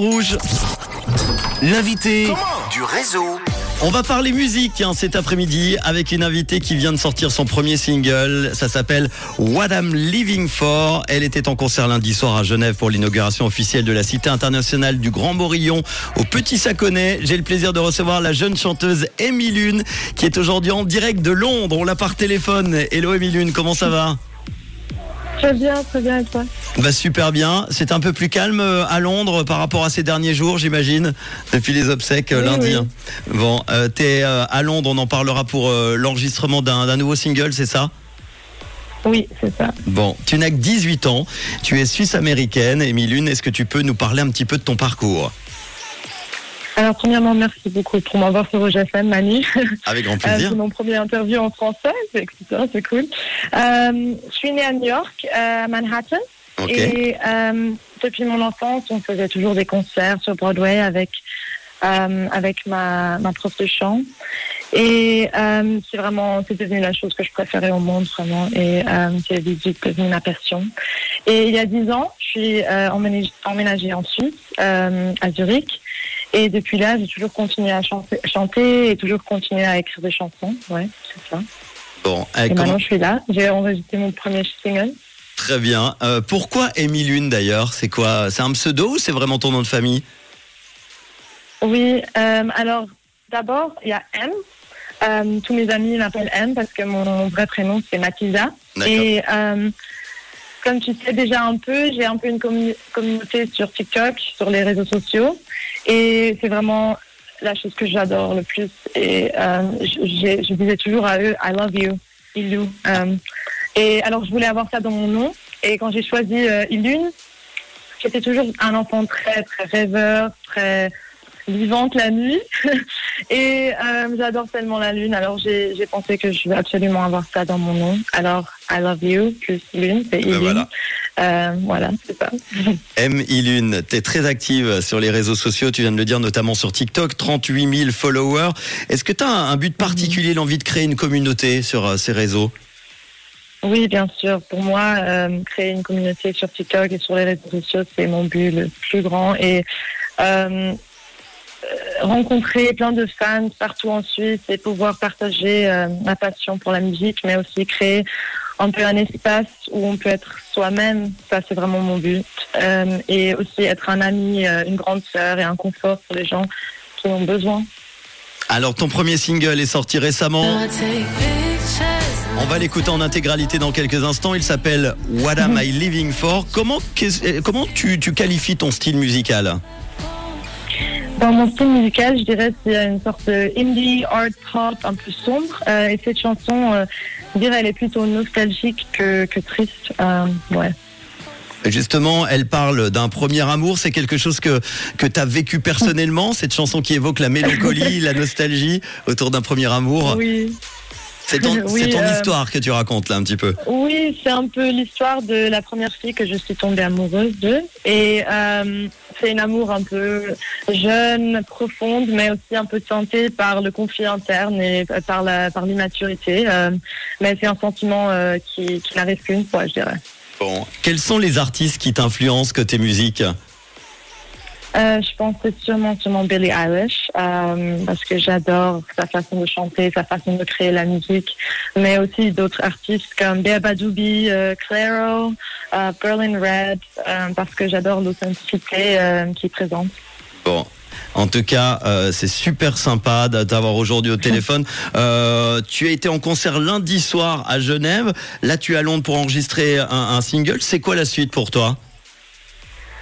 Rouge. L'invité du réseau. On va parler musique hein, cet après-midi avec une invitée qui vient de sortir son premier single. Ça s'appelle What I'm Living For. Elle était en concert lundi soir à Genève pour l'inauguration officielle de la Cité internationale du Grand Morillon au Petit Saconnet. J'ai le plaisir de recevoir la jeune chanteuse Amy Lune qui est aujourd'hui en direct de Londres. On l'a par téléphone. Hello Amy Lune, comment ça va? Très bien, très bien, et toi bah super bien. C'est un peu plus calme euh, à Londres par rapport à ces derniers jours, j'imagine, depuis les obsèques euh, Oui, lundi. oui. hein. Bon, euh, t'es euh, à Londres, on en parlera pour euh, l'enregistrement d'un nouveau single, c'est ça? Oui, c'est ça. Bon, tu n'as que 18 ans, tu es suisse-américaine, Lune, est-ce que tu peux nous parler un petit peu de ton parcours? Alors, premièrement, merci beaucoup pour m'avoir sur Rouge FM, Manu. Avec grand Euh, plaisir. c'est mon premier interview en français, c'est excitant, c'est cool. Euh, je suis née à New York, euh, à Manhattan. Et euh, depuis mon enfance, on faisait toujours des concerts sur Broadway avec, euh, avec ma, ma prof de chant. Et euh, c'est vraiment, c'est devenu la chose que je préférais au monde, vraiment. Et euh, c'est devenu ma passion. Et il y a dix ans, je suis euh, emménagée, emménagée en Suisse, euh, à Zurich. Et depuis là, j'ai toujours continué à chanter, chanter et toujours continué à écrire des chansons. Ouais, c'est ça. Bon, euh, Et comment- maintenant, je suis là. J'ai enregistré mon premier single. très bien. Euh, pourquoi Amy Lune d'ailleurs? C'est quoi? C'est un pseudo ou c'est vraiment ton nom de famille? Oui, euh, alors d'abord, il y a M. Euh, tous mes amis m'appellent M parce que mon vrai prénom, c'est. D'accord. Et euh, comme tu sais déjà un peu, j'ai un peu une commu- communauté sur TikTok, sur les réseaux sociaux. Et c'est vraiment la chose que j'adore le plus. Et euh, je, je disais toujours à eux, I love you, Ilou. Euh, et alors, je voulais avoir ça dans mon nom. Et quand j'ai choisi euh, Ilune, j'étais toujours un enfant très, très rêveur, très vivante la nuit. et euh, j'adore tellement la lune. Alors, j'ai j'ai pensé que je vais absolument avoir ça dans mon nom. Alors, I love you plus lune, c'est Ben Ilune. voilà. Euh, voilà, c'est ça. M. Ilune, tu es très active sur les réseaux sociaux, tu viens de le dire notamment sur TikTok, 38 000 followers. Est-ce que tu as un but particulier, l'envie de créer une communauté sur euh, ces réseaux? Oui, bien sûr. Pour moi, euh, créer une communauté sur TikTok et sur les réseaux sociaux, c'est mon but le plus grand. Et euh, rencontrer plein de fans partout en Suisse et pouvoir partager euh, ma passion pour la musique, mais aussi créer un peu un espace où on peut être soi-même, ça c'est vraiment mon but. Euh, et aussi être un ami, euh, une grande sœur et un confort pour les gens qui ont besoin. Alors ton premier single est sorti récemment, on va l'écouter en intégralité dans quelques instants, il s'appelle What Am I Living For? Comment, comment tu, tu qualifies ton style musical? Dans mon style musical, je dirais qu'il y a une sorte de indie art pop un peu sombre. Euh, et cette chanson, euh, je dirais, elle est plutôt nostalgique que, que triste. Euh, ouais. Justement, elle parle d'un premier amour, c'est quelque chose que, que tu as vécu personnellement, cette chanson qui évoque la mélancolie, la nostalgie autour d'un premier amour? Oui, C'est ton, Oui, c'est ton euh, histoire que tu racontes là un petit peu. oui c'est un peu l'histoire de la première fille que je suis tombée amoureuse de. Et euh, c'est un amour un peu jeune, profonde, mais aussi un peu tenté par le conflit interne et par la par l'immaturité. Euh, mais c'est un sentiment euh, qui, qui n'arrive qu'une fois, je dirais. Bon. Quels sont les artistes qui t'influencent côté musique? Euh, je pense que c'est sûrement, sûrement Billie Eilish, euh, parce que j'adore sa façon de chanter, sa façon de créer la musique, mais aussi d'autres artistes comme Bea Badoubi, euh, Clairo, euh, Berlin Red, euh, parce que j'adore l'authenticité euh, qu'il présente. Bon. En tout cas, euh, c'est super sympa de t'avoir aujourd'hui au téléphone. Euh, tu as été en concert lundi soir à Genève. Là, tu es à Londres pour enregistrer un, un single. C'est quoi la suite pour toi?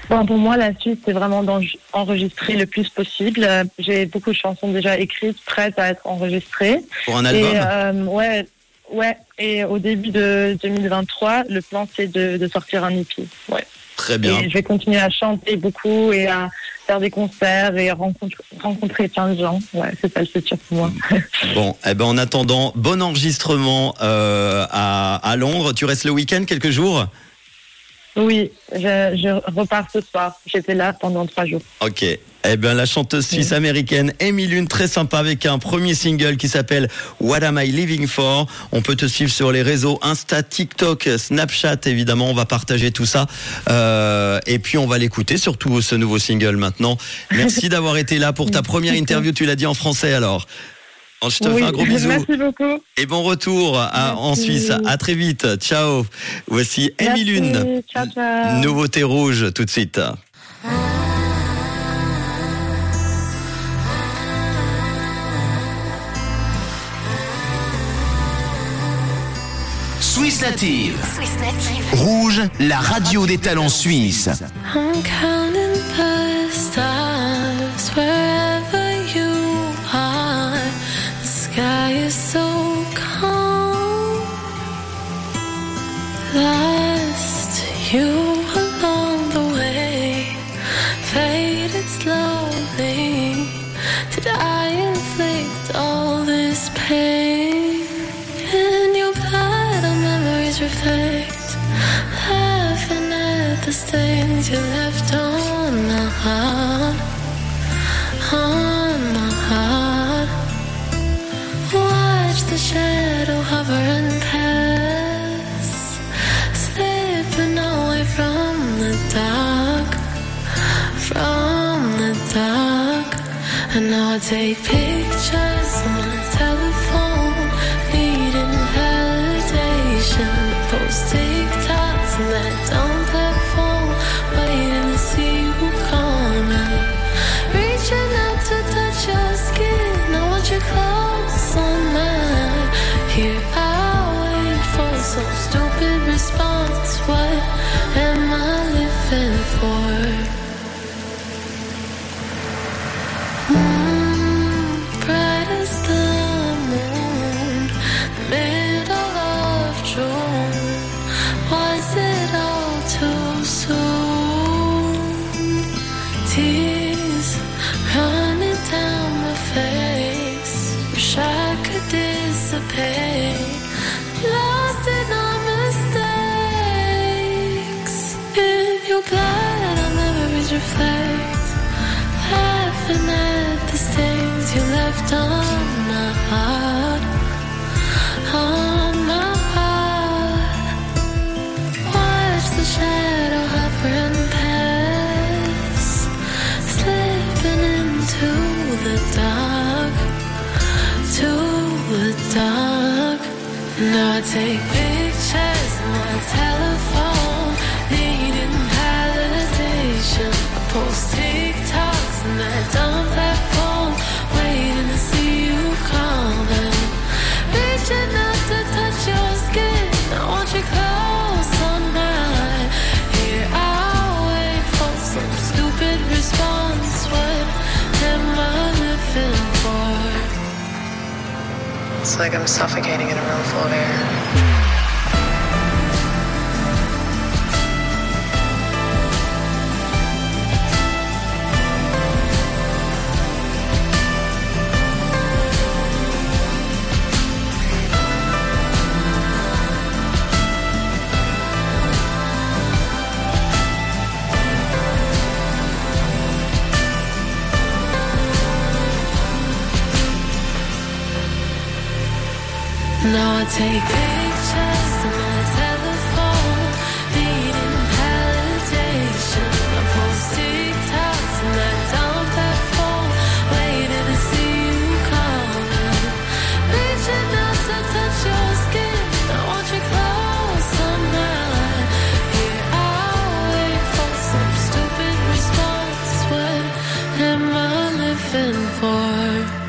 Bon, pour moi, la suite, c'est vraiment d'enregistrer le plus possible. Euh, J'ai beaucoup de chansons déjà écrites, prêtes à être enregistrées. Pour un album Et euh, ouais, ouais. Et au début de 2023, le plan c'est de, de sortir un EP. Ouais. Très bien. Et je vais continuer à chanter beaucoup et à faire des concerts et rencontrer, rencontrer plein de gens. Ouais, c'est ça le futur pour moi. Bon, eh ben en attendant, bon enregistrement euh, à, à Londres. Tu restes le week-end quelques jours? Oui, je, je repars ce soir. J'étais là pendant trois jours. Ok. Eh Eh bien, la chanteuse suisse américaine Amy Lune, très sympa avec un premier single qui s'appelle What Am I Living For? On peut te suivre sur les réseaux Insta, TikTok, Snapchat, évidemment. On va partager tout ça. Euh, et puis, on va l'écouter, surtout ce nouveau single maintenant. Merci d'avoir été là pour ta première interview. Tu l'as dit en français alors. Je te fais un gros bisou. Merci beaucoup. Et bon retour à, en Suisse. À très vite. Ciao. Voici Amy Lune. Ciao, ciao. Nouveauté rouge tout de suite. Suisse Native. Rouge, la radio des talents suisses. I'm you along the way, faded slowly. Did I inflict all this pain? In your blood, our memories reflect, laughing at the stains you left on my heart, on my heart. Watch the shadow hover from the dark. And now I take pictures on my telephone, left on my heart. Take like I'm suffocating in a room full of air. Now I take